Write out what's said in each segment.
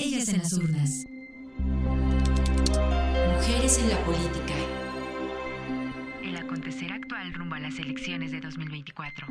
Ellas en las urnas. Mujeres en la política. El acontecer actual rumbo a las elecciones de 2024.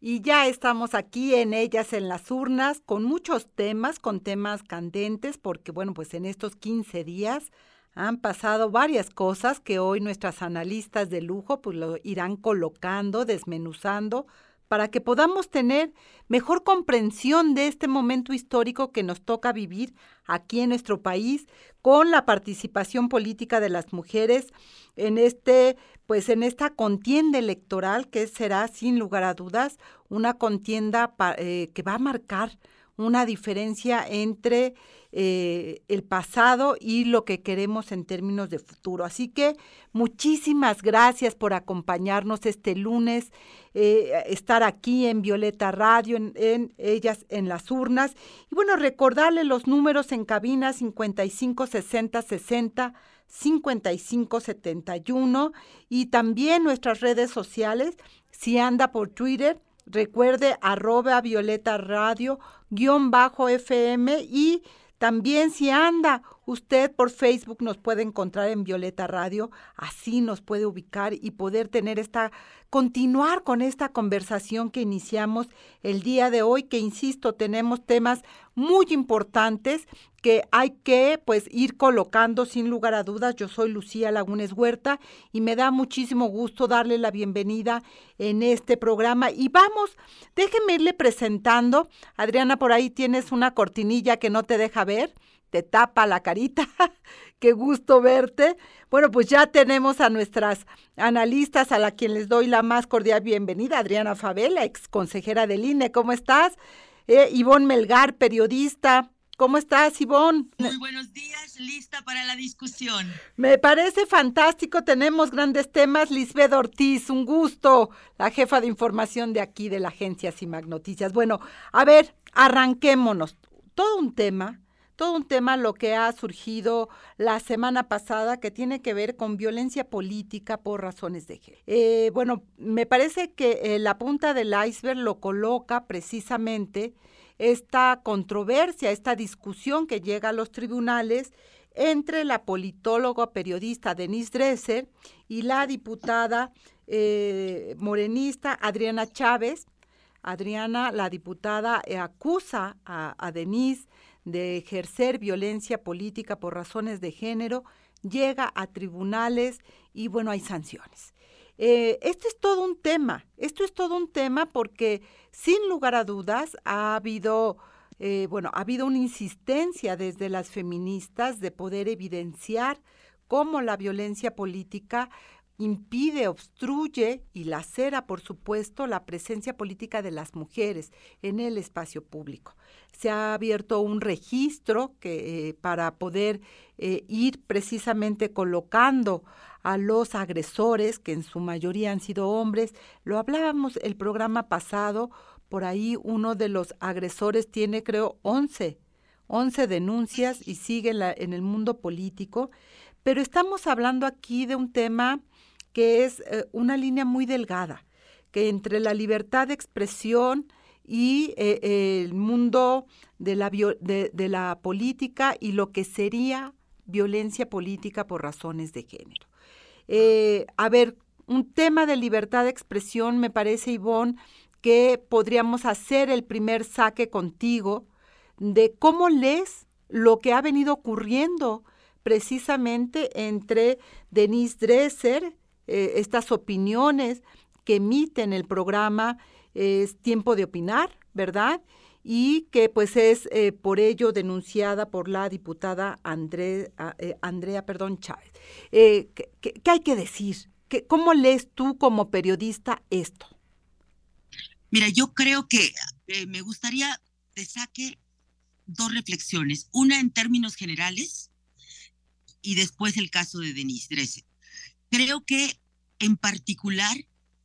Y ya estamos aquí en ellas en las urnas con muchos temas, con temas candentes, porque bueno, pues en estos 15 días han pasado varias cosas que hoy nuestras analistas de lujo pues lo irán colocando, desmenuzando, para que podamos tener mejor comprensión de este momento histórico que nos toca vivir aquí en nuestro país con la participación política de las mujeres en este pues en esta contienda electoral que será sin lugar a dudas una contienda eh, que va a marcar una diferencia entre eh, el pasado y lo que queremos en términos de futuro. Así que muchísimas gracias por acompañarnos este lunes, eh, estar aquí en Violeta Radio, en, ellas en las urnas. Y bueno, recordarle los números en cabina 55 60 60 55 71 y también nuestras redes sociales. Si anda por Twitter, recuerde arroba Violeta Radio guion bajo FM y también si anda usted por Facebook nos puede encontrar en Violeta Radio, así nos puede ubicar y poder tener esta continuar con esta conversación que iniciamos el día de hoy, que insisto, tenemos temas muy importantes que hay que pues ir colocando sin lugar a dudas. Yo soy Lucía Lagunes Huerta y me da muchísimo gusto darle la bienvenida en este programa. Y vamos, déjeme irle presentando. Adriana, por ahí tienes una cortinilla que no te deja ver te tapa la carita. Qué gusto verte. Bueno, pues ya tenemos a nuestras analistas a la quien les doy la más cordial bienvenida, Adriana Favela, ex consejera del INE. ¿Cómo estás? Eh, Ivonne Melgar, periodista. ¿Cómo estás, Ivonne? Muy buenos días, lista para la discusión. Me parece fantástico, tenemos grandes temas. Lisbeth Ortiz, un gusto, la jefa de información de aquí de la agencia CIMAC Noticias. Bueno, a ver, arranquémonos. Todo un tema todo un tema lo que ha surgido la semana pasada que tiene que ver con violencia política por razones de género. Eh, bueno, me parece que eh, la punta del iceberg lo coloca precisamente esta controversia, esta discusión que llega a los tribunales entre la politóloga periodista Denise Dresser y la diputada eh, morenista Adriana Chávez. Adriana, la diputada, acusa a, a Denise de ejercer violencia política por razones de género, llega a tribunales y bueno, hay sanciones. Eh, este es todo un tema, esto es todo un tema porque sin lugar a dudas ha habido, eh, bueno, ha habido una insistencia desde las feministas de poder evidenciar cómo la violencia política impide, obstruye y lacera, por supuesto, la presencia política de las mujeres en el espacio público. Se ha abierto un registro que, eh, para poder eh, ir precisamente colocando a los agresores, que en su mayoría han sido hombres. Lo hablábamos el programa pasado, por ahí uno de los agresores tiene, creo, 11, 11 denuncias y sigue en, en el mundo político. Pero estamos hablando aquí de un tema que es eh, una línea muy delgada, que entre la libertad de expresión y eh, el mundo de la, de, la política y lo que sería violencia política por razones de género. Eh, a ver, un tema de libertad de expresión, me parece, Ivonne, que podríamos hacer el primer saque contigo de cómo lees lo que ha venido ocurriendo precisamente entre Denise Dresser, eh, estas opiniones que emiten el programa es Tiempo de Opinar, ¿verdad? Y que pues es eh, por ello denunciada por la diputada André, eh, Andrea perdón, Chávez. ¿qué, hay que decir? ¿Qué, ¿Cómo lees tú como periodista esto? Mira, yo creo que me gustaría te saque dos reflexiones. Una en términos generales y después el caso de Denise Dresser. Creo que en particular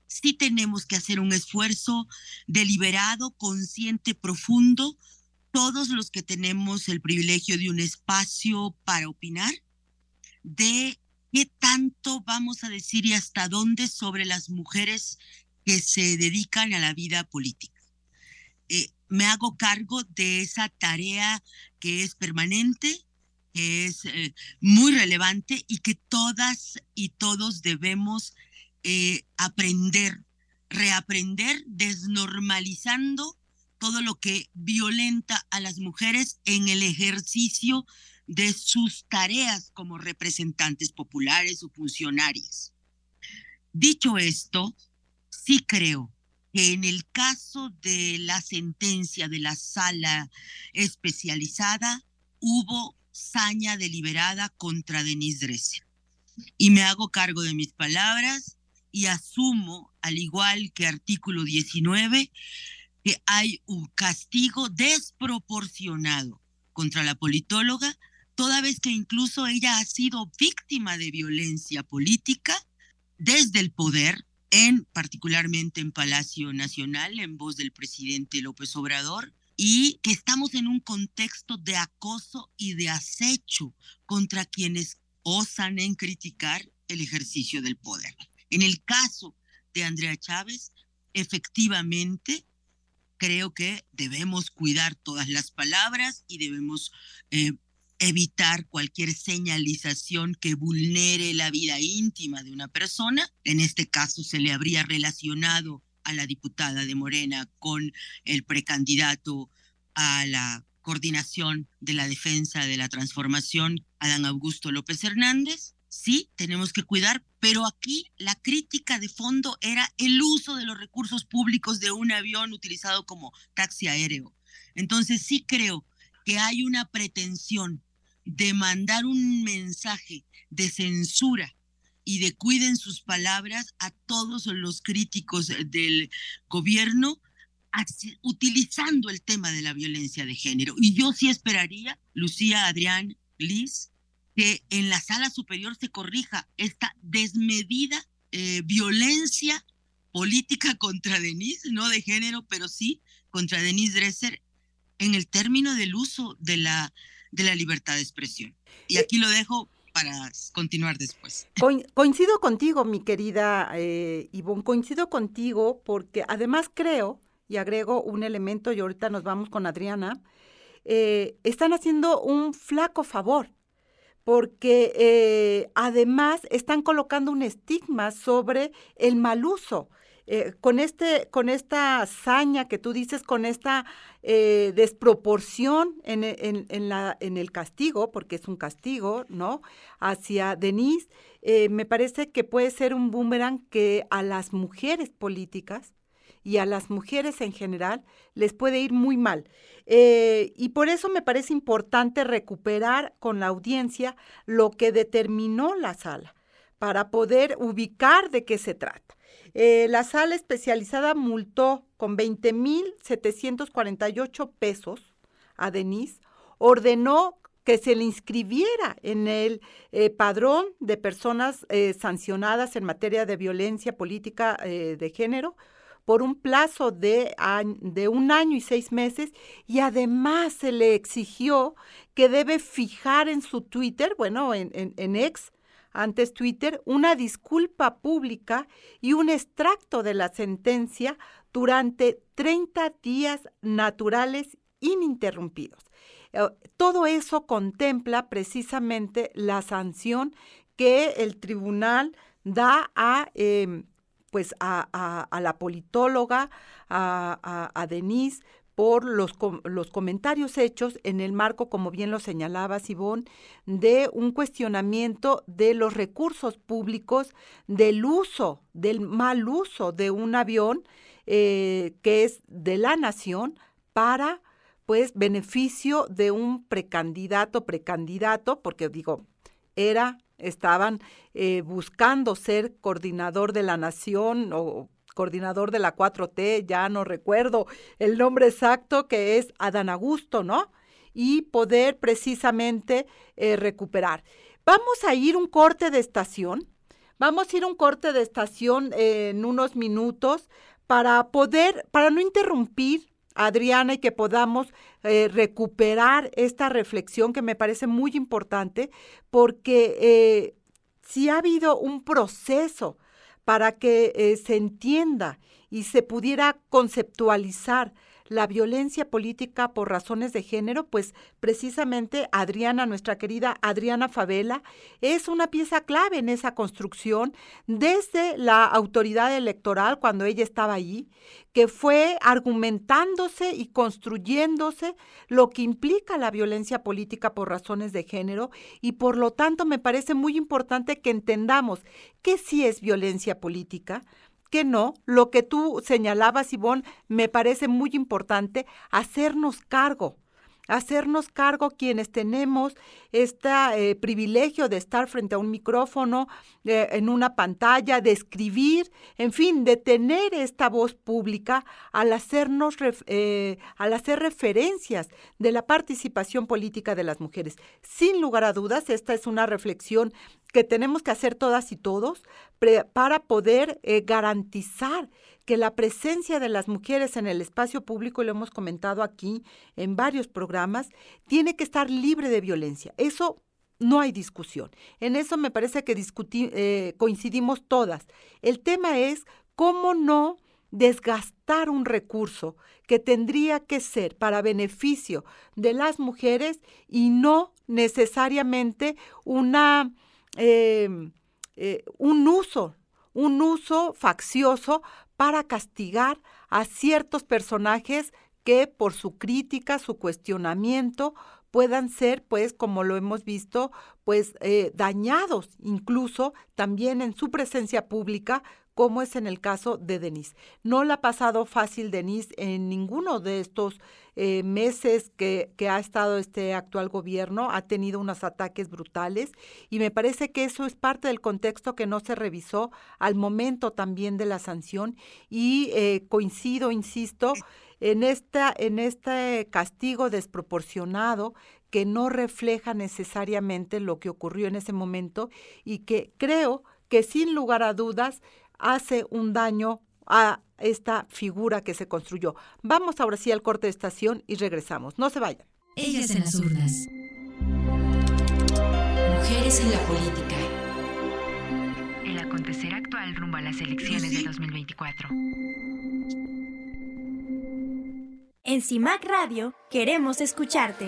sí tenemos que hacer un esfuerzo deliberado, consciente, profundo, todos los que tenemos el privilegio de un espacio para opinar, de qué tanto vamos a decir y hasta dónde sobre las mujeres que se dedican a la vida política. Eh, me hago cargo de esa tarea que es permanente, que es eh, muy relevante y que todas y todos debemos eh, aprender, reaprender, desnormalizando todo lo que violenta a las mujeres en el ejercicio de sus tareas como representantes populares o funcionarias. Dicho esto, sí creo que en el caso de la sentencia de la sala especializada hubo saña deliberada contra Denise Dresser. Y me hago cargo de mis palabras y asumo, al igual que artículo 19, que hay un castigo desproporcionado contra la politóloga, toda vez que incluso ella ha sido víctima de violencia política desde el poder, en particularmente en Palacio Nacional, en voz del presidente López Obrador, y que estamos en un contexto de acoso y de acecho contra quienes osan en criticar el ejercicio del poder. En el caso de Andrea Chávez, efectivamente, creo que debemos cuidar todas las palabras y debemos eh, evitar cualquier señalización que vulnere la vida íntima de una persona. En este caso se le habría relacionado a la diputada de Morena con el precandidato a la coordinación de la defensa de la transformación, Adán Augusto López Hernández. Sí, tenemos que cuidar, pero aquí la crítica de fondo era el uso de los recursos públicos de un avión utilizado como taxi aéreo. Entonces sí creo que hay una pretensión de mandar un mensaje de censura y de cuiden sus palabras a todos los críticos del gobierno utilizando el tema de la violencia de género. Y yo sí esperaría, Lucía, Adrián, Liz, que en la sala superior se corrija esta desmedida eh, violencia política contra Denise, no de género, pero sí contra Denise Dresser en el término del uso de la, de la libertad de expresión. Y aquí lo dejo para continuar después. coincido contigo, mi querida eh, Ivonne, coincido contigo porque además creo, y agrego un elemento, y ahorita nos vamos con Adriana, eh, están haciendo un flaco favor porque eh, además están colocando un estigma sobre el mal uso. Eh, con, este, con esta hazaña que tú dices, con esta eh, desproporción en, en, el castigo, porque es un castigo, ¿no? Hacia Denise, me parece que puede ser un boomerang que a las mujeres políticas y a las mujeres en general les puede ir muy mal. Eh, y por eso me parece importante recuperar con la audiencia lo que determinó la sala para poder ubicar de qué se trata. Eh, la sala especializada multó con 20.748 pesos a Denise, ordenó que se le inscribiera en el eh, padrón de personas sancionadas en materia de violencia política de género, por un plazo de, de un año y seis meses y además se le exigió que debe fijar en su Twitter, bueno, en, en, ex, antes Twitter, una disculpa pública y un extracto de la sentencia durante 30 días naturales ininterrumpidos. Eh, todo eso contempla precisamente la sanción que el tribunal da a em, pues a, la politóloga, a, Denise, por los, comentarios hechos en el marco, como bien lo señalaba Sibón, de un cuestionamiento de los recursos públicos, del uso, del mal uso de un avión eh, que es de la nación para pues beneficio de un precandidato, precandidato, porque digo, era estaban eh, buscando ser coordinador de la nación o coordinador de la 4T, ya no recuerdo el nombre exacto, que es Adán Augusto, ¿no? Y poder precisamente eh, recuperar. Vamos a ir un corte de estación. Vamos a ir un corte de estación en unos minutos para poder, para no interrumpir Adriana, y que podamos eh, recuperar esta reflexión que me parece muy importante, porque eh, si ha habido un proceso para que eh, se entienda y se pudiera conceptualizar la violencia política por razones de género, pues precisamente Adriana, nuestra querida Adriana Favela, es una pieza clave en esa construcción desde la autoridad electoral cuando ella estaba allí, que fue argumentándose y construyéndose lo que implica la violencia política por razones de género. Y por lo tanto me parece muy importante que entendamos que sí es violencia política, que no. Lo que tú señalabas, Ivonne, me parece muy importante, hacernos cargo hacernos cargo quienes tenemos este eh, privilegio de estar frente a un micrófono, eh, en una pantalla, de escribir, en fin, de tener esta voz pública al hacernos, eh, al hacer referencias de la participación política de las mujeres. Sin lugar a dudas, esta es una reflexión que tenemos que hacer todas y todos para poder garantizar que la presencia de las mujeres en el espacio público, lo hemos comentado aquí en varios programas, tiene que estar libre de violencia. Eso no hay discusión. En eso me parece que eh, coincidimos todas. El tema es cómo no desgastar un recurso que tendría que ser para beneficio de las mujeres y no necesariamente una, eh, eh, un uso, un uso faccioso para castigar a ciertos personajes que por su crítica, su cuestionamiento, puedan ser, pues, como lo hemos visto, pues, eh, dañados incluso también en su presencia pública como es en el caso de Denise. No le ha pasado fácil Denise en ninguno de estos eh, meses que, que, ha estado este actual gobierno, ha tenido unos ataques brutales y me parece que eso es parte del contexto que no se revisó al momento también de la sanción y eh, coincido, insisto, en, esta, en este castigo desproporcionado que no refleja necesariamente lo que ocurrió en ese momento y que creo que sin lugar a dudas hace un daño a esta figura que se construyó. Vamos ahora sí al corte de estación y regresamos. No se vayan. Ellas en las urnas. Mujeres en la política. El acontecer actual rumbo a las elecciones de 2024. En CIMAC Radio queremos escucharte.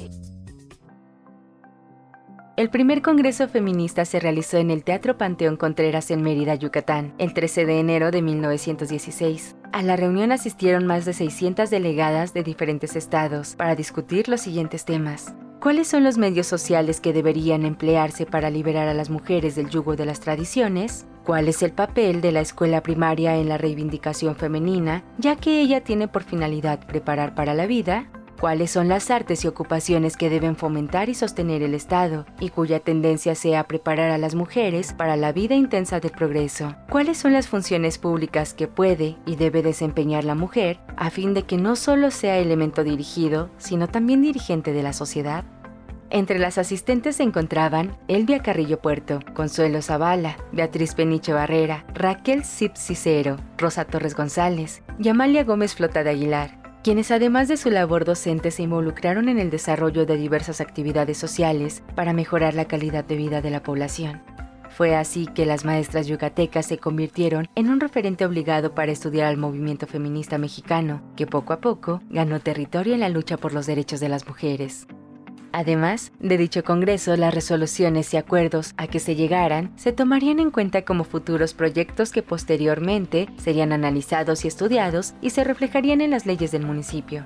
El primer Congreso Feminista se realizó en el Teatro Panteón Contreras en Mérida, Yucatán, el 13 de enero de 1916. A la reunión asistieron más de 600 delegadas de diferentes estados para discutir los siguientes temas. ¿Cuáles son los medios sociales que deberían emplearse para liberar a las mujeres del yugo de las tradiciones? ¿Cuál es el papel de la escuela primaria en la reivindicación femenina, ya que ella tiene por finalidad preparar para la vida? Cuáles son las artes y ocupaciones que deben fomentar y sostener el Estado, y cuya tendencia sea preparar a las mujeres para la vida intensa del progreso, cuáles son las funciones públicas que puede y debe desempeñar la mujer a fin de que no solo sea elemento dirigido, sino también dirigente de la sociedad. Entre las asistentes se encontraban Elvia Carrillo Puerto, Consuelo Zavala, Beatriz Peniche Barrera, Raquel Zip Cicero, Rosa Torres González y Amalia Gómez Flota de Aguilar, quienes además de su labor docente se involucraron en el desarrollo de diversas actividades sociales para mejorar la calidad de vida de la población. Fue así que las maestras yucatecas se convirtieron en un referente obligado para estudiar al movimiento feminista mexicano, que poco a poco ganó territorio en la lucha por los derechos de las mujeres. Además de dicho Congreso, las resoluciones y acuerdos a que se llegaran se tomarían en cuenta como futuros proyectos que posteriormente serían analizados y estudiados y se reflejarían en las leyes del municipio.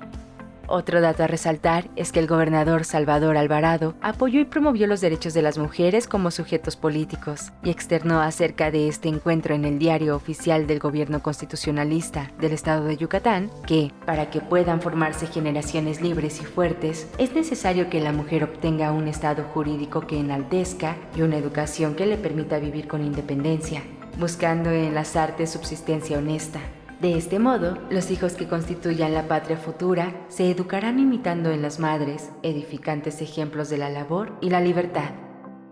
Otro dato a resaltar es que el gobernador Salvador Alvarado apoyó y promovió los derechos de las mujeres como sujetos políticos y externó acerca de este encuentro en el diario oficial del gobierno constitucionalista del estado de Yucatán que, para que puedan formarse generaciones libres y fuertes, es necesario que la mujer obtenga un estado jurídico que enaltezca y una educación que le permita vivir con independencia, buscando en las artes subsistencia honesta de este modo, los hijos que constituyan la patria futura se educarán imitando en las madres edificantes ejemplos de la labor y la libertad.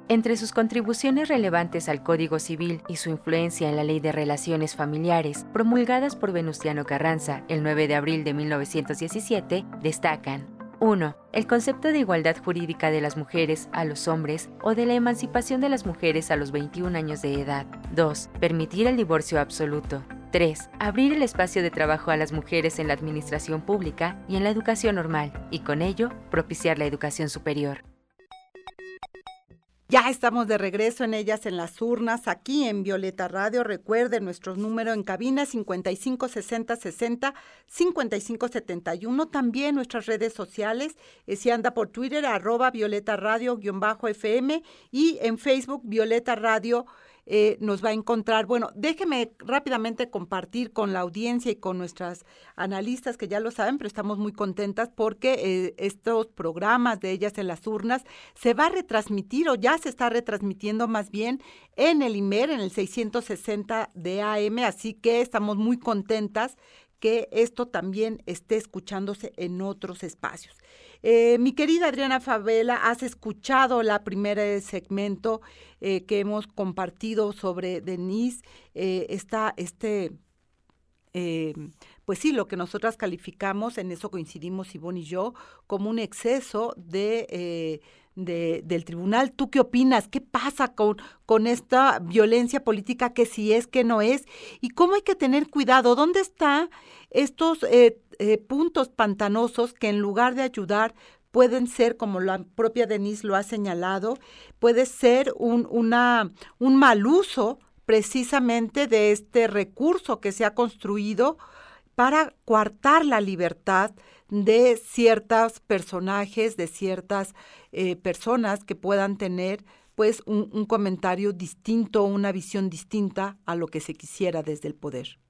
Entre sus contribuciones relevantes al Código Civil y su influencia en la Ley de Relaciones Familiares, promulgadas por Venustiano Carranza el 9 de abril de 1917, destacan 1. El concepto de igualdad jurídica de las mujeres a los hombres o de la emancipación de las mujeres a los 21 años de edad. 2. Permitir el divorcio absoluto. 3. Abrir el espacio de trabajo a las mujeres en la administración pública y en la educación normal, y con ello propiciar la educación superior. Ya estamos de regreso en ellas en las urnas, aquí en Violeta Radio. Recuerden nuestro número en cabina 556060 5571. También nuestras redes sociales. Eh, si anda por Twitter, arroba Violeta Radio-FM y en Facebook Violeta Radio eh, nos va a encontrar. Bueno, déjeme rápidamente compartir con la audiencia y con nuestras analistas que ya lo saben, pero estamos muy contentas porque eh, estos programas de ellas en las urnas se va a retransmitir o ya se está retransmitiendo más bien en el IMER, en el 660 de AM, así que estamos muy contentas que esto también esté escuchándose en otros espacios. Eh, mi querida Adriana Favela, has escuchado la primera segmento eh, que hemos compartido sobre Denise, eh, está este, pues sí, lo que nosotras calificamos, en eso coincidimos Ivonne y yo, como un exceso de... del tribunal. ¿Tú qué opinas? ¿Qué pasa con, con esta violencia política que si es, que no es? ¿Y cómo hay que tener cuidado? ¿Dónde están estos eh, puntos pantanosos que en lugar de ayudar pueden ser, como la propia Denise lo ha señalado, puede ser un, una, un mal uso precisamente de este recurso que se ha construido para coartar la libertad de ciertos personajes, de ciertas eh, personas que puedan tener pues un, comentario distinto, una visión distinta a lo que se quisiera desde el poder.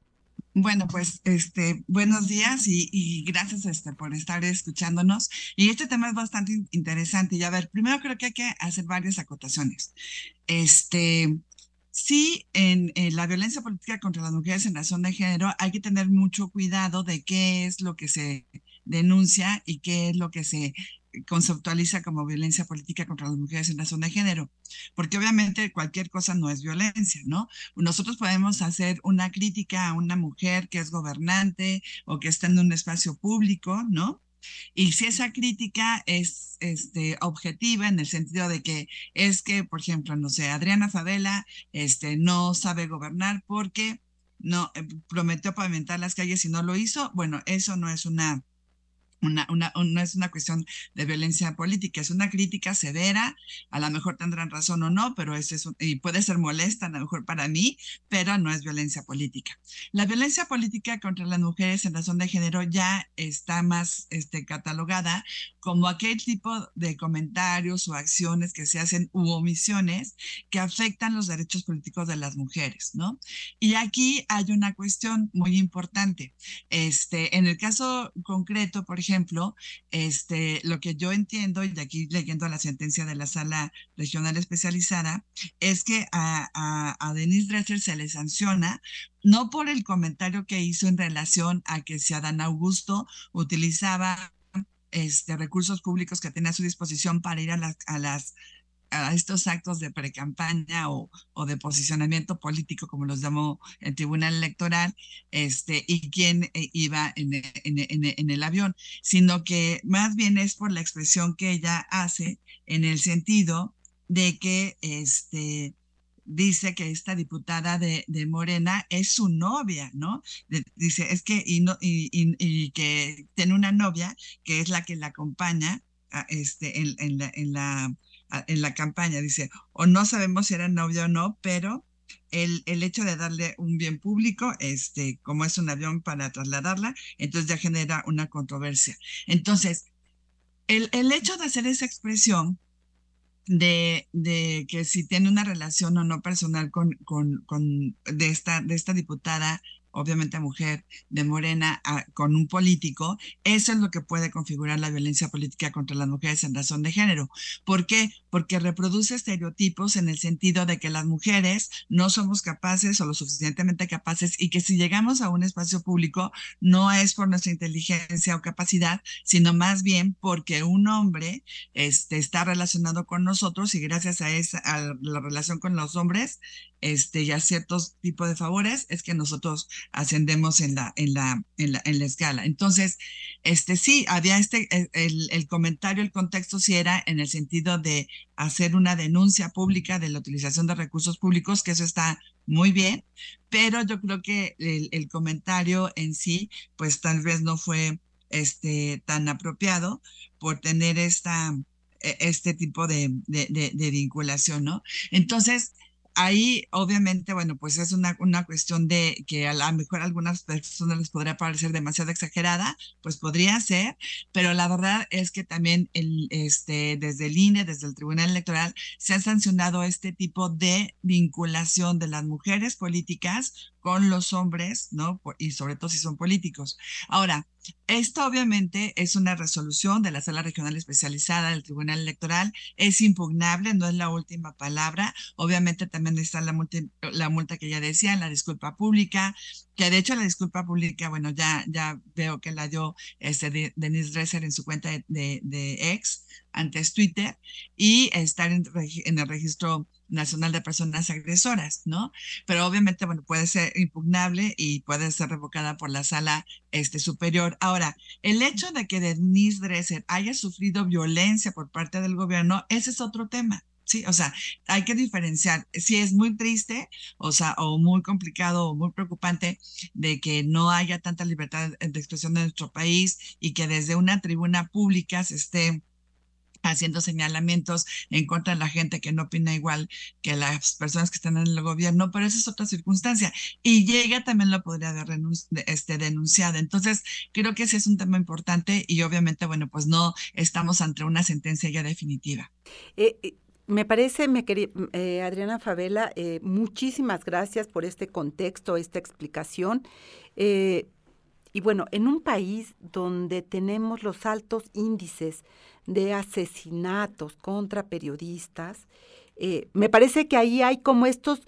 Bueno, pues este, buenos días y, gracias este, por estar escuchándonos. Y este tema es bastante interesante. Y a ver, primero creo que hay que hacer varias acotaciones. Este, sí, en, la violencia política contra las mujeres en razón de género hay que tener mucho cuidado de qué es lo que se denuncia y qué es lo que se conceptualiza como violencia política contra las mujeres en razón de género, porque obviamente cualquier cosa no es violencia, ¿no? Nosotros podemos hacer una crítica a una mujer que es gobernante o que está en un espacio público, ¿no? Y si esa crítica es este, objetiva en el sentido de que es que, por ejemplo, no sé, Adriana Favela este, no sabe gobernar porque no eh, prometió pavimentar las calles y no lo hizo, bueno, eso no es una una, una, es una cuestión de violencia política, es una crítica severa, a lo mejor tendrán razón o no, pero es, y puede ser molesta a lo mejor para mí, pero no es violencia política. La violencia política contra las mujeres en razón de género ya está más este, catalogada como aquel tipo de comentarios o acciones que se hacen u omisiones que afectan los derechos políticos de las mujeres, ¿no? Y aquí hay una cuestión muy importante. Este, en el caso concreto, por ejemplo, este, lo que yo entiendo, y aquí leyendo la sentencia de la sala regional especializada, es que a, a, a Denise Dresser se le sanciona no por el comentario que hizo en relación a que si Adán Augusto utilizaba este, recursos públicos que tenía a su disposición para ir a a las a estos actos de precampaña o, o de posicionamiento político, como los llamó el Tribunal Electoral, este, y quién eh, iba en, en, en, el avión, sino que más bien es por la expresión que ella hace en el sentido de que este, dice que esta diputada de, de Morena es su novia, ¿no? dice, es que, y, no, y, y, que tiene una novia que es la que la acompaña este, en, la, en, la, en la campaña, dice, o no sabemos si era novia o no, pero el, el, hecho de darle un bien público, este, como es un avión para trasladarla, entonces ya genera una controversia. Entonces, el, el hecho de hacer esa expresión de, de, que si tiene una relación o no personal con, con, con de, esta, de esta diputada, obviamente mujer de Morena, con un político, eso es lo que puede configurar la violencia política contra las mujeres en razón de género. ¿Por qué? Porque reproduce estereotipos en el sentido de que las mujeres no somos capaces o lo suficientemente capaces y que si llegamos a un espacio público no es por nuestra inteligencia o capacidad, sino más bien porque un hombre este, está relacionado con nosotros y gracias a, esa, a la relación con los hombres este, y a ciertos tipos de favores, es que nosotros ascendemos en la, en la, en la, en la escala. Entonces, este, sí, había este, el, el, comentario, el contexto sí era en el sentido de hacer una denuncia pública de la utilización de recursos públicos, que eso está muy bien, pero yo creo que el, comentario en sí, pues tal vez no fue este, tan apropiado por tener esta, e, este tipo de, de, de, de vinculación, ¿no? Entonces, ahí obviamente, bueno, pues es una, una cuestión de que a lo mejor a algunas personas les podría parecer demasiado exagerada, pues podría ser, pero la verdad es que también el, este, desde el INE, desde el Tribunal Electoral, se ha sancionado este tipo de vinculación de las mujeres políticas con los hombres, ¿no? Y sobre todo si son políticos. Ahora, esto obviamente es una resolución de la Sala Regional Especializada del Tribunal Electoral, es impugnable, no es la última palabra. Obviamente también está la multa, la multa que ya decía, la disculpa pública, que de hecho la disculpa pública, bueno, ya, veo que la dio este Denise Dresser en su cuenta de ex, antes Twitter, y estar en, en el registro Nacional de Personas Agresoras, ¿no? Pero obviamente, bueno, puede ser impugnable y puede ser revocada por la sala este, superior. Ahora, el hecho de que Denise Dresser haya sufrido violencia por parte del gobierno, ese es otro tema. Sí, o sea, hay que diferenciar. Si es muy triste, o sea, o muy complicado o muy preocupante de que no haya tanta libertad de expresión en nuestro país y que desde una tribuna pública se esté haciendo señalamientos en contra de la gente que no opina igual que las personas que están en el gobierno, pero esa es otra circunstancia. Y llega también lo podría haber este, denunciado. Entonces, creo que ese es un tema importante y obviamente, bueno, pues no estamos ante una sentencia ya definitiva. Eh, eh me parece, me quería, eh, Adriana Favela, eh, muchísimas gracias por este contexto, esta explicación. Eh, y bueno, en un país donde tenemos los altos índices de asesinatos contra periodistas, eh, me parece que ahí hay como estos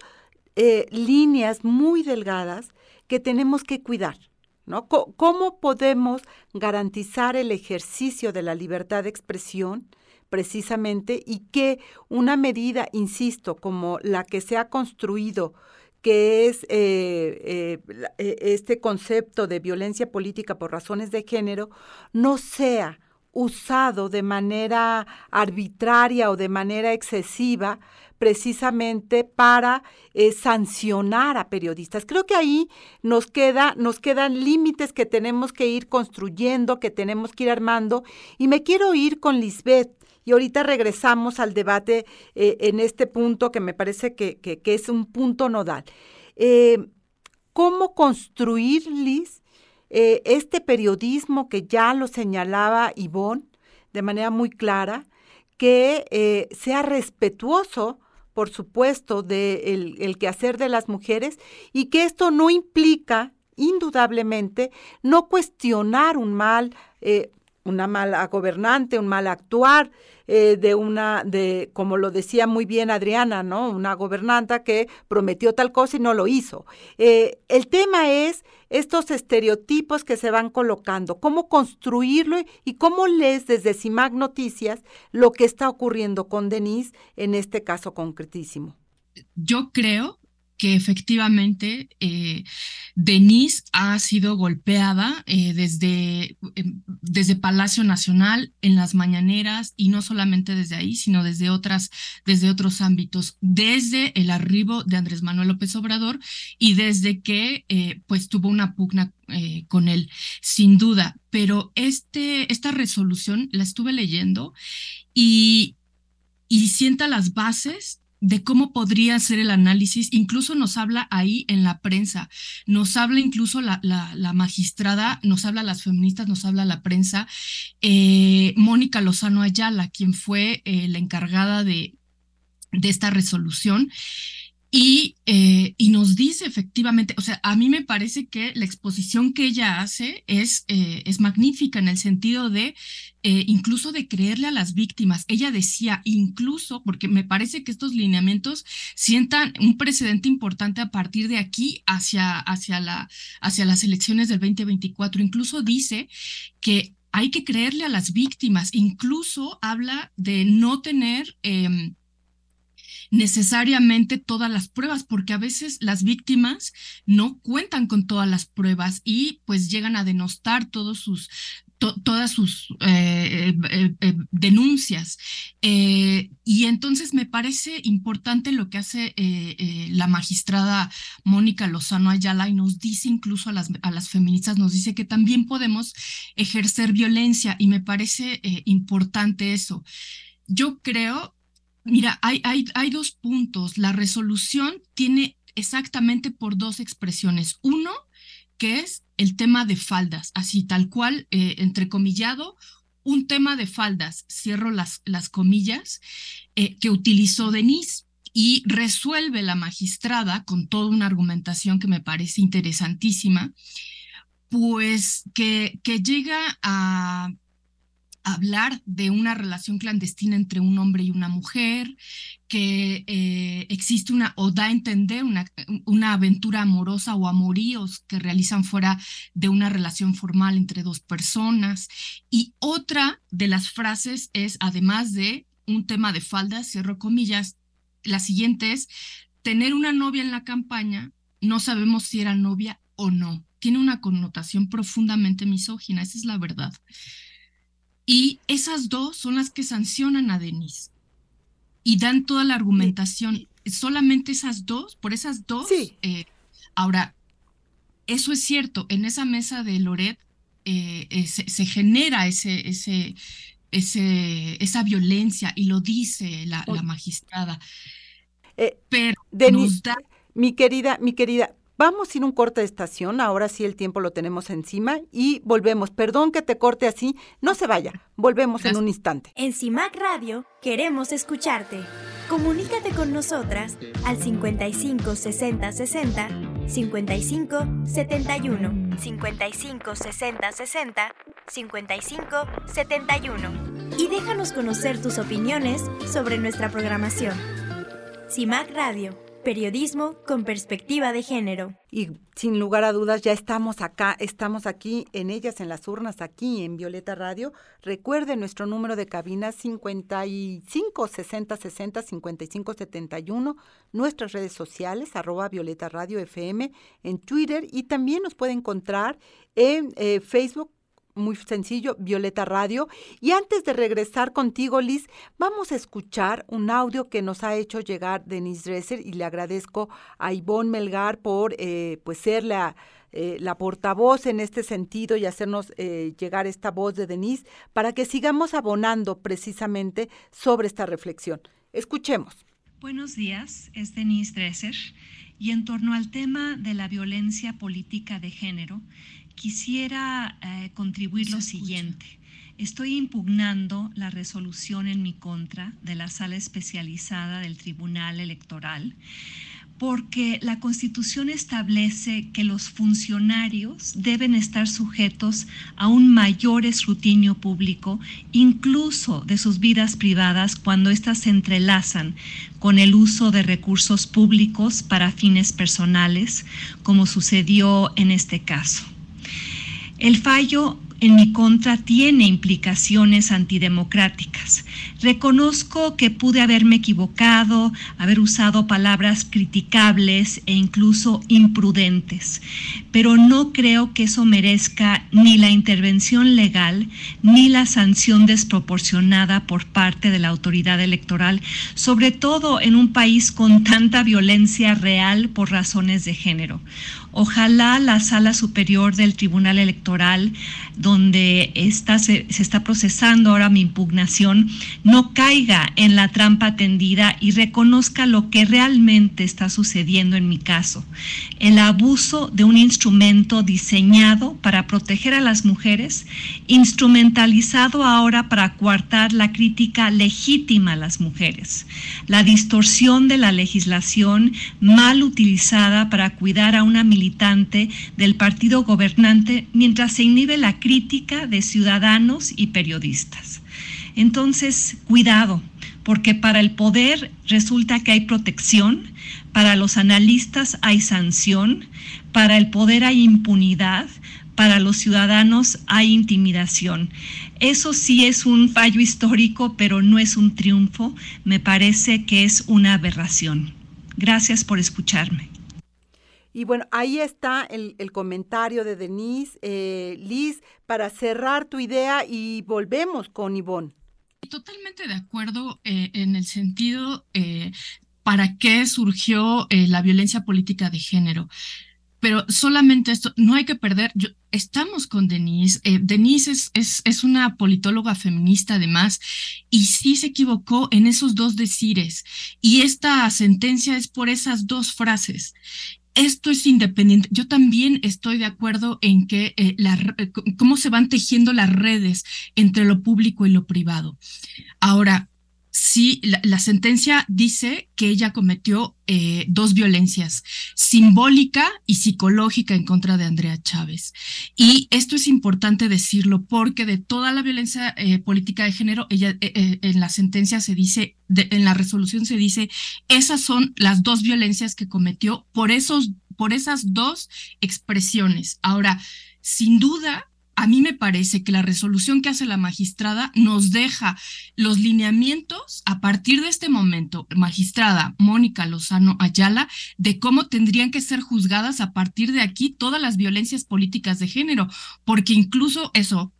eh, líneas muy delgadas que tenemos que cuidar. ¿no? ¿Cómo podemos garantizar el ejercicio de la libertad de expresión precisamente y que una medida, insisto, como la que se ha construido que es eh, este concepto de violencia política por razones de género, no sea usado de manera arbitraria o de manera excesiva precisamente para eh, sancionar a periodistas. Creo que ahí nos queda, nos quedan límites que tenemos que ir construyendo, que tenemos que ir armando. Y me quiero ir con Lisbeth. Y ahorita regresamos al debate eh, en este punto que me parece que, que, es un punto nodal. Eh, ¿Cómo construir, Liz, eh, este periodismo que ya lo señalaba Ivonne de manera muy clara, que sea respetuoso, por supuesto, del de el quehacer de las mujeres y que esto no implica, indudablemente, no cuestionar un mal, una mala gobernante, un mal actuar, eh, de una, de, como lo decía muy bien Adriana, ¿no? Una gobernanta que prometió tal cosa y no lo hizo. Eh, el tema es estos estereotipos que se van colocando, cómo construirlo y cómo lees desde CIMAC Noticias lo que está ocurriendo con Denise en este caso concretísimo. Yo creo que efectivamente eh, Denise ha sido golpeada eh, desde, eh, desde Palacio Nacional en las mañaneras y no solamente desde ahí, sino desde, otras, desde otros ámbitos, desde el arribo de Andrés Manuel López Obrador y desde que pues tuvo una pugna con él, sin duda. Pero este, esta resolución la estuve leyendo y, y sienta las bases de cómo podría ser el análisis, incluso nos habla ahí en la prensa, nos habla incluso la, la, magistrada, nos habla las feministas, nos habla la prensa, eh, Mónica Lozano Ayala, quien fue eh, la encargada de, de esta resolución. Y, eh, y, nos dice efectivamente, o sea, a mí me parece que la exposición que ella hace es, eh, es magnífica en el sentido de eh, incluso de creerle a las víctimas. Ella decía incluso, porque me parece que estos lineamientos sientan un precedente importante a partir de aquí hacia, hacia, la, hacia las elecciones del 2024, incluso dice que hay que creerle a las víctimas, incluso habla de no tener... Em, necesariamente todas las pruebas, porque a veces las víctimas no cuentan con todas las pruebas y pues llegan a denostar todos sus, todas sus eh, eh, eh, denuncias. y entonces me parece importante lo que hace la magistrada Mónica Lozano Ayala y nos dice incluso a las, a las feministas, nos dice que también podemos ejercer violencia y me parece importante eso. Yo creo Mira, hay, hay, dos puntos. La resolución tiene exactamente por dos expresiones. Uno, que es el tema de faldas, así tal cual, eh, entrecomillado, un tema de faldas, cierro las, las comillas, eh, que utilizó Denise y resuelve la magistrada con toda una argumentación que me parece interesantísima, pues que, que llega a hablar de una relación clandestina entre un hombre y una mujer, que eh, existe una, o da a entender una, una aventura amorosa o amoríos que realizan fuera de una relación formal entre dos personas. Y otra de las frases es, además de un tema de falda, cierro comillas, la siguiente es, tener una novia en la campaña, no sabemos si era novia o no. Tiene una connotación profundamente misógina, esa es la verdad. Y esas dos son las que sancionan a Denise y dan toda la argumentación. Solamente esas dos, por esas dos. Sí. Eh, ahora, eso es cierto, en esa mesa de Loret eh, eh, se, genera ese, ese, ese, esa violencia y lo dice la, magistrada. Pero Denise, mi querida, mi querida, Vamos sin un corte de estación, ahora sí el tiempo lo tenemos encima y volvemos. Perdón que te corte así, no se vaya, volvemos en un instante. En CIMAC Radio queremos escucharte. Comunícate con nosotras al 55 60 60 55 71 55 60 60 55 71 y déjanos conocer tus opiniones sobre nuestra programación. CIMAC Radio Periodismo con perspectiva de género. Y sin lugar a dudas, ya estamos acá, estamos aquí en ellas, en las urnas, aquí en Violeta Radio. Recuerde nuestro número de cabina 55 60 60 55 71, nuestras redes sociales, arroba Violeta Radio FM, en Twitter y también nos puede encontrar en eh, Facebook muy sencillo, Violeta Radio. Y antes de regresar contigo, Liz, vamos a escuchar un audio que nos ha hecho llegar Denise Dresser y le agradezco a Ivonne Melgar por eh, pues ser la, eh, la portavoz en este sentido y hacernos eh, llegar esta voz de Denise para que sigamos abonando precisamente sobre esta reflexión. Escuchemos. Buenos días, es Denise Dresser y en torno al tema de la violencia política de género, quisiera eh, contribuir lo siguiente. Estoy impugnando la resolución en mi contra de la sala especializada del Tribunal Electoral porque la Constitución establece que los funcionarios deben estar sujetos a un mayor escrutinio público, incluso de sus vidas privadas, cuando éstas se entrelazan con el uso de recursos públicos para fines personales, como sucedió en este caso. El fallo en mi contra tiene implicaciones antidemocráticas. Reconozco que pude haberme equivocado, haber usado palabras criticables e incluso imprudentes, pero no creo que eso merezca ni la intervención legal ni la sanción desproporcionada por parte de la autoridad electoral, sobre todo en un país con tanta violencia real por razones de género. Ojalá la sala superior del Tribunal Electoral, donde está, se, está procesando ahora mi impugnación, no caiga en la trampa tendida y reconozca lo que realmente está sucediendo en mi caso. El abuso de un instrumento diseñado para proteger a las mujeres, instrumentalizado ahora para coartar la crítica legítima a las mujeres. La distorsión de la legislación mal utilizada para cuidar a una del partido gobernante mientras se inhibe la crítica de ciudadanos y periodistas. Entonces, cuidado, porque para el poder resulta que hay protección, para los analistas hay sanción, para el poder hay impunidad, para los ciudadanos hay intimidación. Eso sí es un fallo histórico, pero no es un triunfo. Me parece que es una aberración. Gracias por escucharme. Y bueno, ahí está el, comentario de Denise. Eh, Liz, para cerrar tu idea y volvemos con Ivonne. Totalmente de acuerdo eh, en el sentido eh, para qué surgió la violencia política de género. Pero solamente esto, no hay que perder, estamos con Denise, Denise es, es, es, una politóloga feminista además, y sí se equivocó en esos dos decires, y esta sentencia es por esas dos frases esto es independiente. Yo también estoy de acuerdo en que eh, eh, cómo se van tejiendo las redes entre lo público y lo privado. Ahora, sí, la, sentencia dice que ella cometió eh, dos violencias, simbólica y psicológica en contra de Andrea Chávez. Y esto es importante decirlo porque de toda la violencia eh, política de género, ella eh, en la sentencia se dice, en la resolución se dice, esas son las dos violencias que cometió por esos, por esas dos expresiones. Ahora, sin duda, a mí me parece que la resolución que hace la magistrada nos deja los lineamientos a partir de este momento, magistrada Mónica Lozano Ayala, de cómo tendrían que ser juzgadas a partir de aquí todas las violencias políticas de género, porque incluso eso,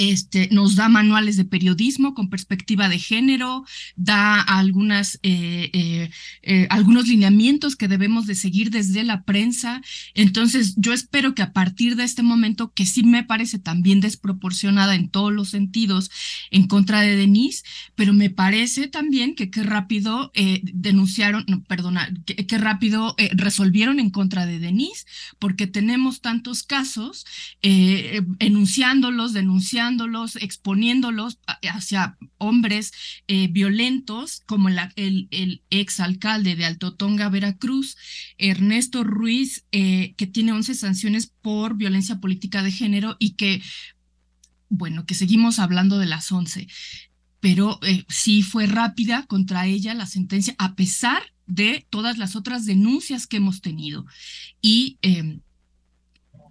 este, nos da manuales de periodismo con perspectiva de género, da algunas, eh, eh, eh, algunos lineamientos que debemos de seguir desde la prensa. Entonces, yo espero que a partir de este momento, que sí me parece también desproporcionada en todos los sentidos en contra de Denise, pero me parece también que qué rápido denunciaron, perdona, que rápido resolvieron en contra de Denise, porque tenemos tantos casos enunciándolos, denunciando exponiéndolos hacia hombres eh, violentos, como el, el, el, ex alcalde de Alto Tonga, Veracruz, Ernesto Ruiz, eh, que tiene 11 sanciones por violencia política de género y que, bueno, que seguimos hablando de las 11, pero eh, sí fue rápida contra ella la sentencia, a pesar de todas las otras denuncias que hemos tenido. Y eh,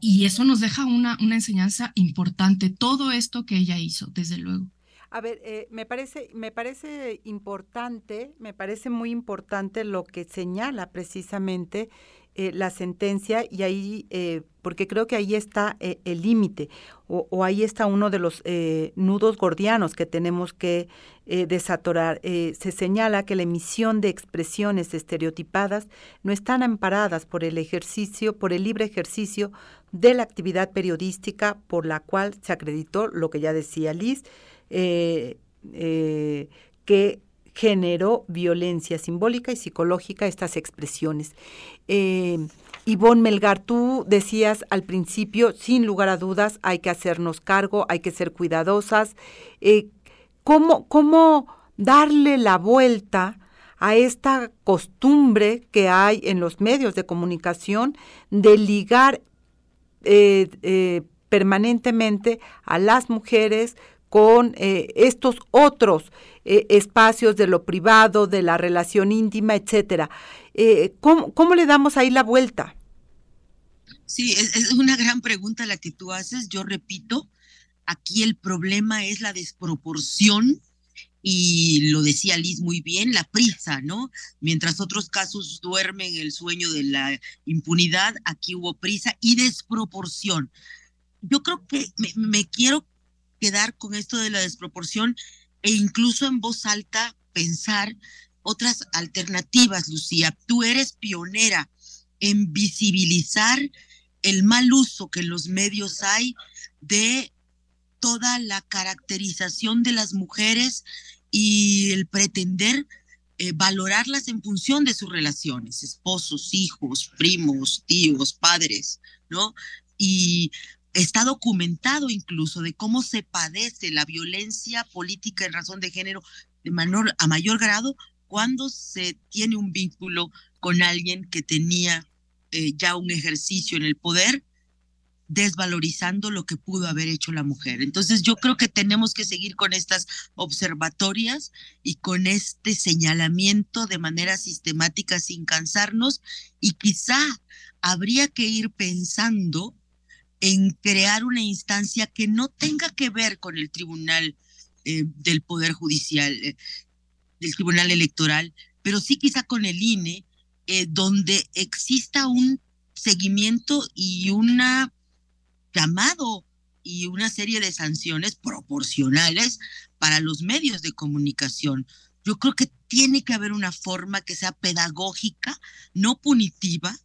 y eso nos deja una, una enseñanza importante, todo esto que ella hizo, desde luego. A ver, eh, me parece, me parece importante, me parece muy importante lo que señala precisamente eh, la sentencia y ahí, eh, porque creo que ahí está eh, el límite o, o, ahí está uno de los eh, nudos gordianos que tenemos que desatorar. se señala que la emisión de expresiones estereotipadas no están amparadas por el ejercicio, por el libre ejercicio de la actividad periodística por la cual se acreditó lo que ya decía Liz, que generó violencia simbólica y psicológica estas expresiones. Eh, Melgar, tú decías al principio, sin lugar a dudas, hay que hacernos cargo, hay que ser cuidadosas. Eh, ¿cómo, ¿Cómo darle la vuelta a esta costumbre que hay en los medios de comunicación de ligar eh, eh, permanentemente a las mujeres con eh, estos otros eh, espacios de lo privado, de la relación íntima, etcétera. Eh, ¿cómo, ¿cómo, le damos ahí la vuelta? Sí, es, es, una gran pregunta la que tú haces. Yo repito, aquí el problema es la desproporción y lo decía Liz muy bien, la prisa, ¿no? Mientras otros casos duermen el sueño de la impunidad, aquí hubo prisa y desproporción. Yo creo que me, me quiero quedar con esto de la desproporción e incluso en voz alta pensar otras alternativas, Lucía. Tú eres pionera en visibilizar el mal uso que en los medios hay de toda la caracterización de las mujeres y el pretender eh, valorarlas en función de sus relaciones, esposos, hijos, primos, tíos, padres, ¿no? Y está documentado incluso de cómo se padece la violencia política en razón de género de menor, a mayor grado cuando se tiene un vínculo con alguien que tenía eh, ya un ejercicio en el poder desvalorizando lo que pudo haber hecho la mujer. Entonces yo creo que tenemos que seguir con estas observatorias y con este señalamiento de manera sistemática sin cansarnos y quizá habría que ir pensando en crear una instancia que no tenga que ver con el tribunal eh, del Poder Judicial, eh, Tribunal Electoral, pero sí quizá con el INE, eh, donde exista un seguimiento y una llamado y una serie de sanciones proporcionales para los medios de comunicación. Yo creo que tiene que haber una forma que sea pedagógica, no punitiva,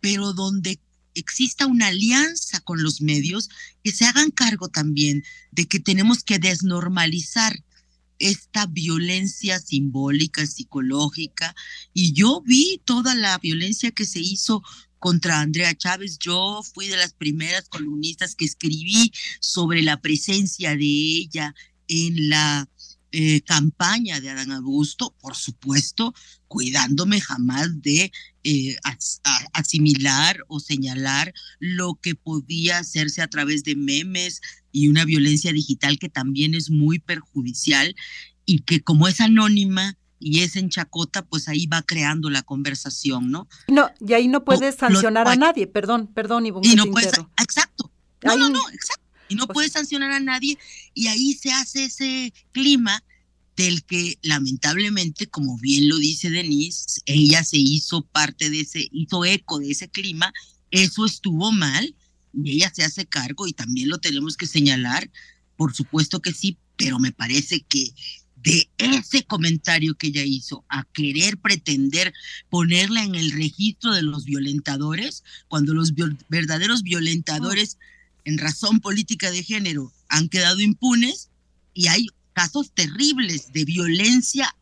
pero donde exista una alianza con los medios que se hagan cargo también de que tenemos que desnormalizar esta violencia simbólica, psicológica, y yo vi toda la violencia que se hizo contra Andrea Chávez. Yo fui de las primeras columnistas que escribí sobre la presencia de ella en la eh, campaña de Adán Augusto, por supuesto, cuidándome jamás de eh, asimilar o señalar lo que podía hacerse a través de memes y una violencia digital que también es muy perjudicial y que como es anónima, y es en Chacota, pues ahí va creando la conversación, ¿no? No, y ahí no puedes sancionar a nadie, perdón, perdón, Ivonne. Y no puedes, exacto. No, no, no, exacto. Y no pues puedes sancionar a nadie y ahí se hace ese clima del que lamentablemente, como bien lo dice Denise, ella se hizo parte de ese, hizo eco de ese clima, eso estuvo mal y ella se hace cargo y también lo tenemos que señalar, por supuesto que sí, pero me parece que de ese comentario que ella hizo a querer pretender ponerla en el registro de los violentadores, cuando los verdaderos violentadores en razón política de género han quedado impunes y hay casos terribles de violencia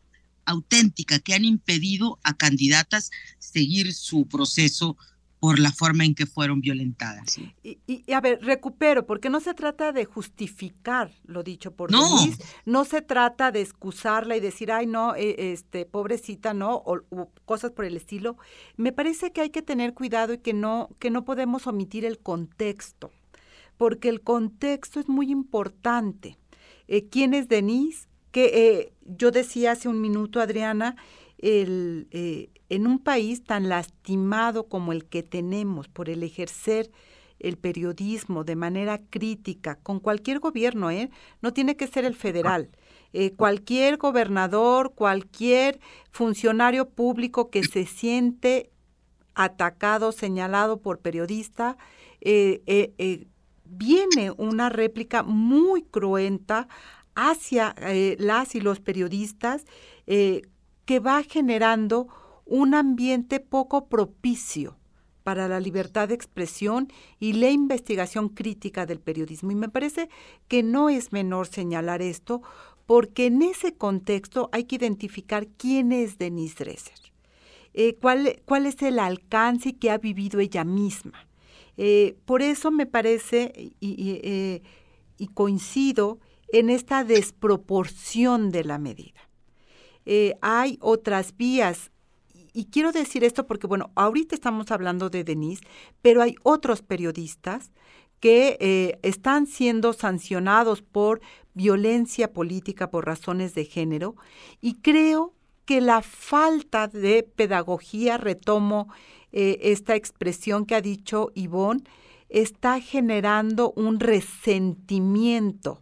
auténtica que han impedido a candidatas seguir su proceso por la forma en que fueron violentadas. Y, a ver, recupero, porque no se trata de justificar lo dicho por no. no se trata de excusarla y decir, ay, no, eh, este, pobrecita, no, o, cosas por el estilo. Me parece que hay que tener cuidado y que no, que no podemos omitir el contexto, porque el contexto es muy importante. Eh, ¿Quién es Denise? Que eh, yo decía hace un minuto, Adriana, el, eh, en un país tan lastimado como el que tenemos por el ejercer el periodismo de manera crítica con cualquier gobierno, ¿eh? no tiene que ser el federal. Cualquier gobernador, cualquier funcionario público que se siente atacado, señalado por periodista, viene una réplica muy cruenta hacia las y los periodistas que va generando un ambiente poco propicio para la libertad de expresión y la investigación crítica del periodismo. Y me parece que no es menor señalar esto, porque en ese contexto hay que identificar quién es Denise Dresser, eh, cuál, cuál, es el alcance que ha vivido ella misma. Eh, por eso me parece y, eh, y coincido en esta desproporción de la medida. Eh, hay otras vías. Y quiero decir esto porque, bueno, ahorita estamos hablando de Denise, pero hay otros periodistas que están siendo sancionados por violencia política por razones de género y creo que la falta de pedagogía, retomo eh, esta expresión que ha dicho Ivonne, está generando un resentimiento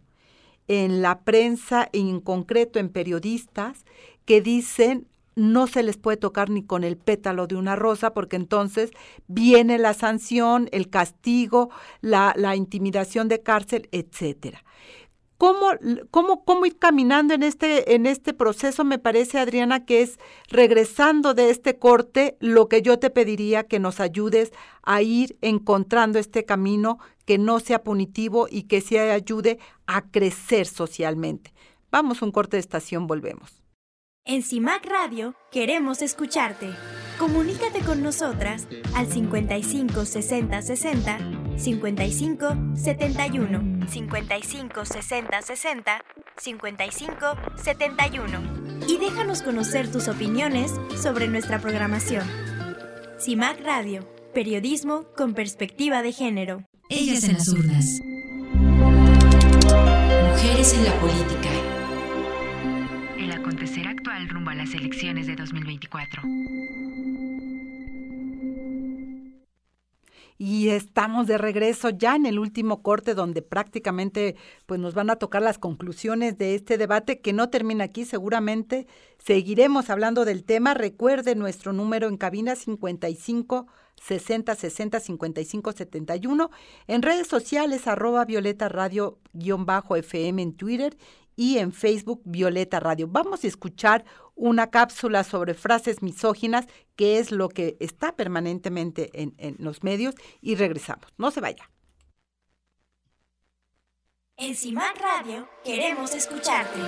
en la prensa, en concreto en periodistas, que dicen no se les puede tocar ni con el pétalo de una rosa, porque entonces viene la sanción, el castigo, la, intimidación de cárcel, etcétera. ¿Cómo, cómo, cómo ir caminando en este, en este proceso? Me parece, Adriana, que es regresando de este corte, lo que yo te pediría que nos ayudes a ir encontrando este camino que no sea punitivo y que se ayude a crecer socialmente. Vamos un corte de estación, volvemos. En CIMAC Radio queremos escucharte. Comunícate con nosotras al 55 60 60 55 71 55 60 60 55 71 y déjanos conocer tus opiniones sobre nuestra programación. CIMAC Radio, periodismo con perspectiva de género. Ellas en las urnas. Mujeres en la política rumbo a las elecciones de 2024. Y estamos de regreso ya en el último corte donde prácticamente pues nos van a tocar las conclusiones de este debate que no termina aquí, seguramente seguiremos hablando del tema. Recuerde nuestro número en cabina 55 60 60 55 71 en redes sociales arroba violeta radio guion bajo FM en Twitter y en Facebook Violeta Radio. Vamos a escuchar una cápsula sobre frases misóginas, que es lo que está permanentemente en, los medios, y regresamos. No se vaya. En CIMAC Radio queremos escucharte.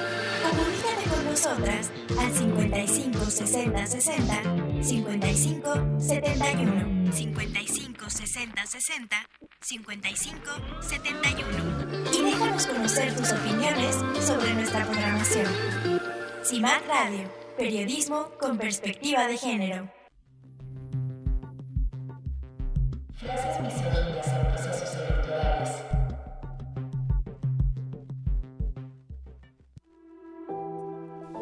Comunícate con nosotras al 55 60 60 55 71 55 60 60 55 71 y déjanos conocer tus opiniones sobre nuestra programación. CIMAC Radio, periodismo con perspectiva de género. Frases misóginas en procesos electorales.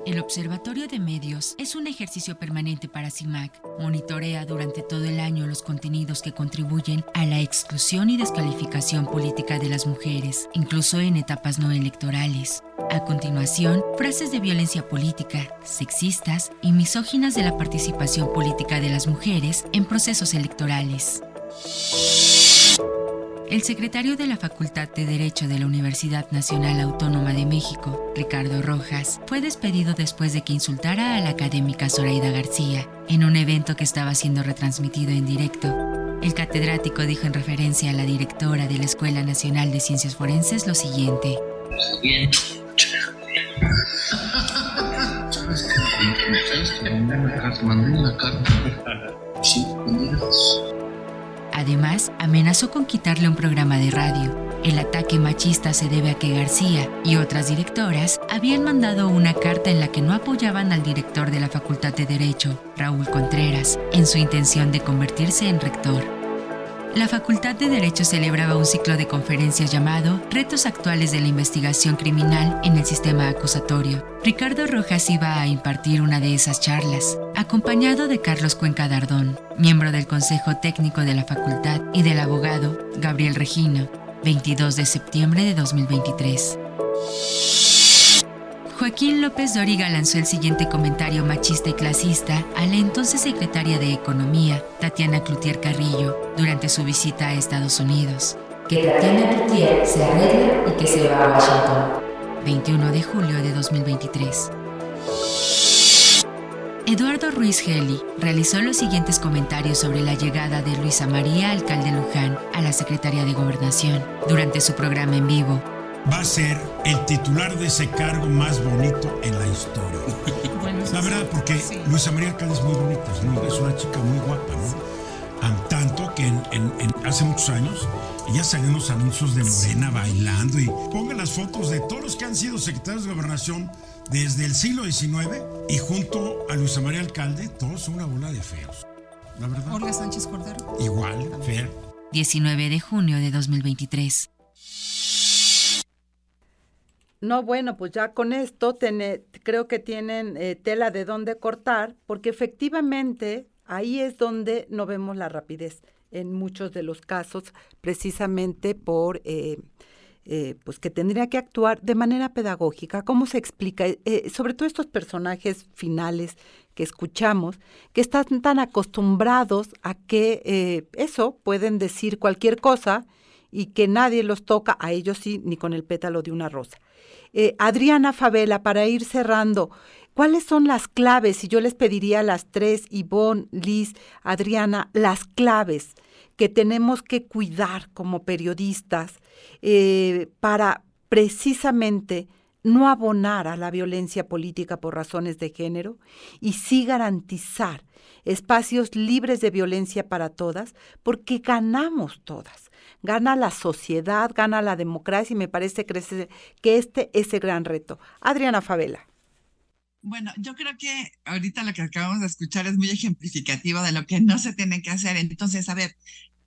El Observatorio de Medios es un ejercicio permanente para CIMAC. Monitorea durante todo el año los contenidos que contribuyen a la exclusión y descalificación política de las mujeres, incluso en etapas no electorales. A continuación, frases de violencia política, sexistas y misóginas de la participación política de las mujeres en procesos electorales. El secretario de la Facultad de Derecho de la Universidad Nacional Autónoma de México, Ricardo Rojas, fue despedido después de que insultara a la académica Zoraida García en un evento que estaba siendo retransmitido en directo. El catedrático dijo en referencia a la directora de la Escuela Nacional de Ciencias Forenses lo siguiente. Además, amenazó con quitarle un programa de radio. El ataque machista se debe a que García y otras directoras habían mandado una carta en la que no apoyaban al director de la Facultad de Derecho, Raúl Contreras, en su intención de convertirse en rector. La Facultad de Derecho celebraba un ciclo de conferencias llamado Retos actuales de la investigación criminal en el sistema acusatorio. Ricardo Rojas iba a impartir una de esas charlas, acompañado de Carlos Cuenca Dardón, miembro del Consejo Técnico de la Facultad, y del abogado Gabriel Regino, 22 de septiembre de 2023. Joaquín López Dóriga lanzó el siguiente comentario machista y clasista a la entonces secretaria de Economía, Tatiana Cloutier Carrillo, durante su visita a Estados Unidos. Que Tatiana Cloutier se arregle y que se va a Washington. 21 de julio de 2023. Eduardo Ruiz Geli realizó los siguientes comentarios sobre la llegada de Luisa María Alcalde Luján a la Secretaría de Gobernación durante su programa en vivo va a ser el titular de ese cargo más bonito en la historia. la verdad, porque Luisa María Alcalde es muy bonita, es una chica muy guapa, ¿no? tanto que en, hace muchos años ella salió en los anuncios de Morena bailando y pongan las fotos de todos los que han sido secretarios de gobernación desde el siglo XIX y junto a Luisa María Alcalde, todos son una bola de feos. La verdad. Olga Sánchez Cordero. Igual, Fer. 19 de junio de 2023. No, bueno, pues ya con esto creo que tienen eh, tela de dónde cortar, porque efectivamente ahí es donde no vemos la rapidez en muchos de los casos, precisamente por eh, eh, pues que tendría que actuar de manera pedagógica. ¿Cómo se explica? sobre todo estos personajes finales que escuchamos, que están tan acostumbrados a que eso pueden decir cualquier cosa y que nadie los toca, a ellos sí, ni con el pétalo de una rosa. Eh, Adriana Favela, para ir cerrando, ¿cuáles son las claves? Y yo les pediría a las tres, Ivonne, Liz, Adriana, las claves que tenemos que cuidar como periodistas eh, para precisamente no abonar a la violencia política por razones de género y sí garantizar espacios libres de violencia para todas, porque ganamos todas. Gana la sociedad, gana la democracia y me parece que este es el gran reto. Adriana Favela. Bueno, yo creo que ahorita lo que acabamos de escuchar es muy ejemplificativo de lo que no se tiene que hacer. Entonces, a ver,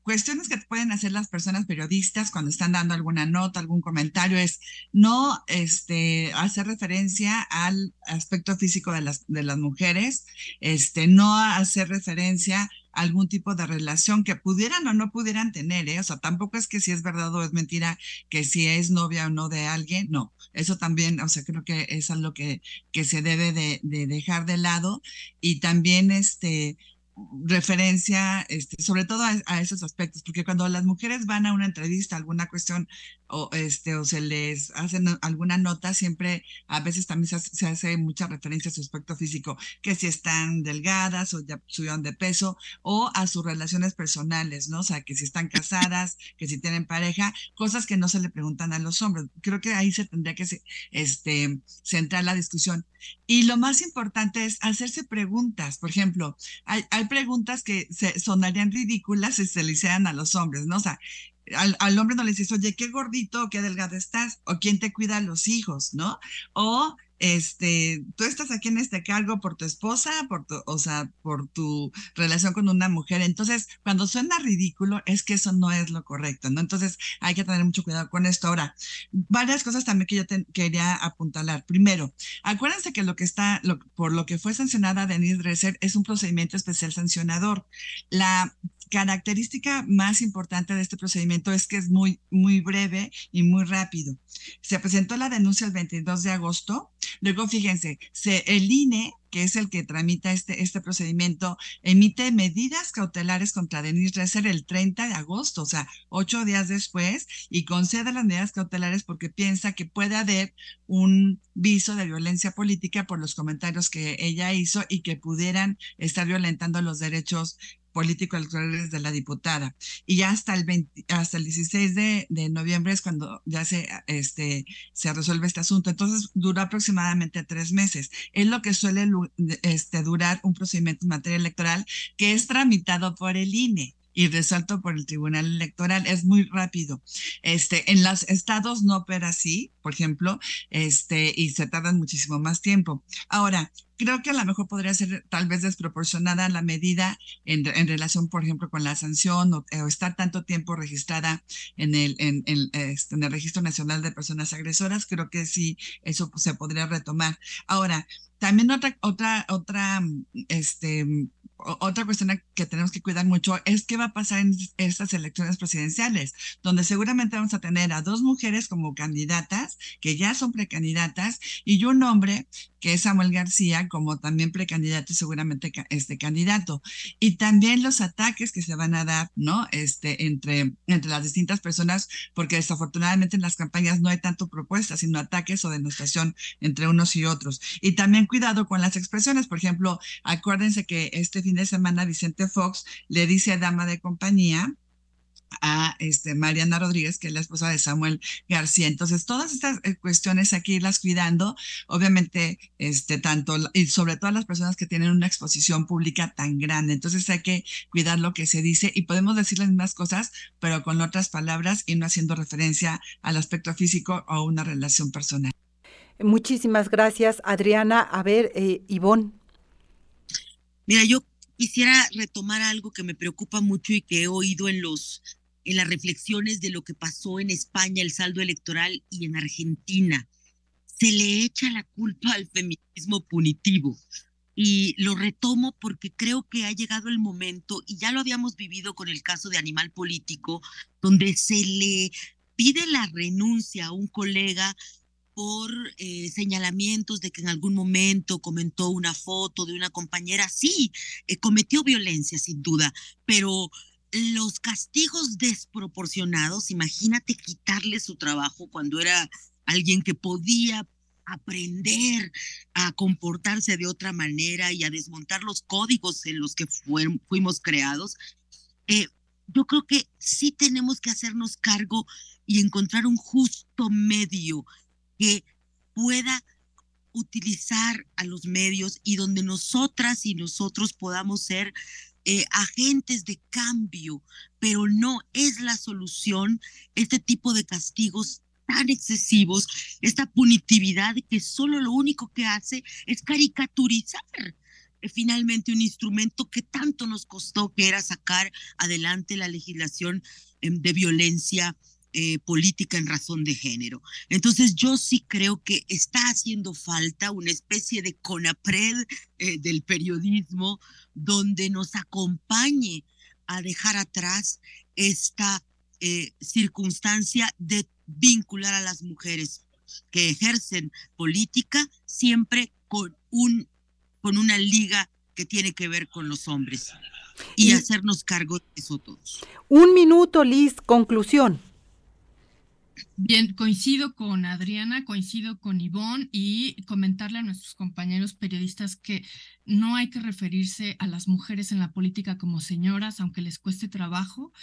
cuestiones que pueden hacer las personas periodistas cuando están dando alguna nota, algún comentario, es no este, hacer referencia al aspecto físico de las, de las mujeres, este, no hacer referencia algún tipo de relación que pudieran o no pudieran tener, ¿eh? o sea, tampoco es que si es verdad o es mentira que si es novia o no de alguien, no, eso también, o sea, creo que es algo que, que se debe de, de dejar de lado y también este referencia, este, sobre todo a, esos aspectos, porque cuando las mujeres van a una entrevista, alguna cuestión o, este, o se les hacen alguna nota, siempre a veces también se hace, mucha referencia a su aspecto físico, que si están delgadas o ya subieron de peso, o a sus relaciones personales, ¿no? O sea, que si están casadas, que si tienen pareja, cosas que no se le preguntan a los hombres. Creo que ahí se tendría que este, centrar la discusión. Y lo más importante es hacerse preguntas. Por ejemplo, hay, hay preguntas que se sonarían ridículas si se le hicieran a los hombres, ¿no? O sea, al, hombre no le dices, oye, qué gordito, qué delgado estás, o quién te cuida a los hijos, ¿no? O este, tú estás aquí en este cargo por tu esposa, por tu, o sea, por tu relación con una mujer. Entonces, cuando suena ridículo, es que eso no es lo correcto, ¿no? Entonces, hay que tener mucho cuidado con esto. Ahora, varias cosas también que yo quería apuntalar. Primero, acuérdense que lo que está, por lo que fue sancionada Denise Dresser es un procedimiento especial sancionador. La característica más importante de este procedimiento es que es muy, muy breve y muy rápido. Se presentó la denuncia el 22 de agosto. Luego, fíjense, se, el INE, que es el que tramita este, este procedimiento, emite medidas cautelares contra Denise Resser el 30 de agosto, o sea, ocho días después, y concede las medidas cautelares porque piensa que puede haber un viso de violencia política por los comentarios que ella hizo y que pudieran estar violentando los derechos político electorales de la diputada. Y ya hasta el, hasta el 16 de, de, noviembre es cuando ya se, este, se resuelve este asunto. Entonces, dura aproximadamente tres meses. Es lo que suele este, durar un procedimiento en materia electoral que es tramitado por el INE y resuelto por el Tribunal Electoral. Es muy rápido. Este, en los estados no opera así, por ejemplo, este, y se tardan muchísimo más tiempo. Ahora, creo que a lo mejor podría ser tal vez desproporcionada la medida en, en relación, por ejemplo, con la sanción o, estar tanto tiempo registrada en el, en, este, en, el Registro Nacional de Personas Agresoras. Creo que sí, eso se podría retomar. Ahora, también otra, otra, otra, este, otra cuestión que tenemos que cuidar mucho es qué va a pasar en estas elecciones presidenciales, donde seguramente vamos a tener a dos mujeres como candidatas, que ya son precandidatas, y un hombre, que es Samuel García, como también precandidato y seguramente este candidato. Y también los ataques que se van a dar, ¿no? Este, entre, entre las distintas personas, porque desafortunadamente en las campañas no hay tanto propuestas, sino ataques o demostración entre unos y otros. Y también cuidado con las expresiones, por ejemplo, acuérdense que este fin de semana Vicente Fox le dice a Dama de Compañía, a este, Mariana Rodríguez, que es la esposa de Samuel García. Entonces, todas estas eh, cuestiones aquí las cuidando, obviamente, este, tanto y sobre todo las personas que tienen una exposición pública tan grande. Entonces, hay que cuidar lo que se dice y podemos decir las mismas cosas, pero con otras palabras y no haciendo referencia al aspecto físico o una relación personal. Muchísimas gracias, Adriana. A ver, eh, Ivonne. Mira, yo quisiera retomar algo que me preocupa mucho y que he oído en los en las reflexiones de lo que pasó en España, el saldo electoral y en Argentina. Se le echa la culpa al feminismo punitivo. Y lo retomo porque creo que ha llegado el momento, y ya lo habíamos vivido con el caso de Animal Político, donde se le pide la renuncia a un colega por eh, señalamientos de que en algún momento comentó una foto de una compañera. Sí, eh, cometió violencia, sin duda, pero los castigos desproporcionados, imagínate quitarle su trabajo cuando era alguien que podía aprender a comportarse de otra manera y a desmontar los códigos en los que fuimos creados, eh, yo creo que sí tenemos que hacernos cargo y encontrar un justo medio que pueda utilizar a los medios y donde nosotras y nosotros podamos ser eh, agentes de cambio, pero no es la solución este tipo de castigos tan excesivos, esta punitividad que solo lo único que hace es caricaturizar eh, finalmente un instrumento que tanto nos costó, que era sacar adelante la legislación em, de violencia eh, política en razón de género. Entonces yo sí creo que está haciendo falta una especie de conapred eh, del periodismo donde nos acompañe a dejar atrás esta circunstancia de vincular a las mujeres que ejercen política siempre con un con una liga que tiene que ver con los hombres y, hacernos cargo de eso todos. Un minuto, Liz, conclusión. Bien, coincido con Adriana, coincido con Ivonne y comentarle a nuestros compañeros periodistas que no hay que referirse a las mujeres en la política como señoras, aunque les cueste trabajo,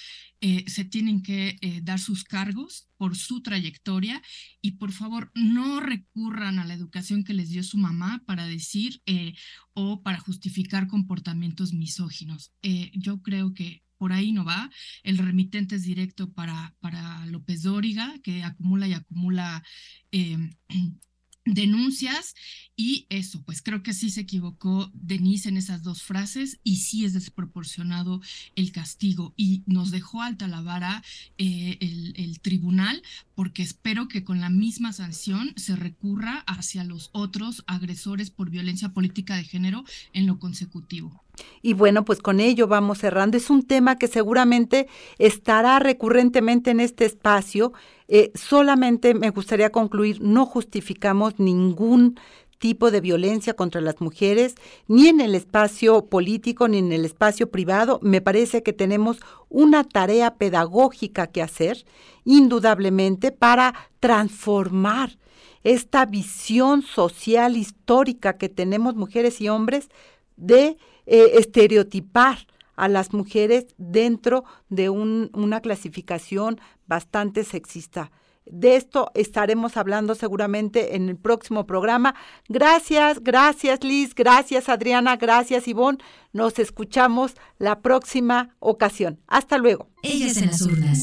eh, se tienen que eh, dar sus cargos por su trayectoria y por favor no recurran a la educación que les dio su mamá para decir eh, o para justificar comportamientos misóginos. yo creo que por ahí no va. El remitente es directo para, para López Dóriga, que acumula y acumula em, denuncias y eso, pues creo que sí se equivocó Denise en esas dos frases y sí es desproporcionado el castigo y nos dejó alta la vara eh, el, el, tribunal porque espero que con la misma sanción se recurra hacia los otros agresores por violencia política de género en lo consecutivo. Y bueno, pues con ello vamos cerrando. Es un tema que seguramente estará recurrentemente en este espacio. Eh, solamente me gustaría concluir, no justificamos ningún tipo de violencia contra las mujeres, ni en el espacio político, ni en el espacio privado. Me parece que tenemos una tarea pedagógica que hacer, indudablemente, para transformar esta visión social histórica que tenemos mujeres y hombres de eh, estereotipar a las mujeres dentro de una clasificación bastante sexista. De esto estaremos hablando seguramente en el próximo programa. Gracias, gracias Liz, gracias Adriana, gracias Ivonne. Nos escuchamos la próxima ocasión. Hasta luego. Ellas en las urnas.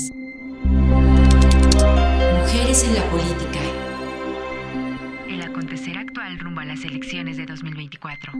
Mujeres en la política. El acontecer actual rumbo a las elecciones de 2024.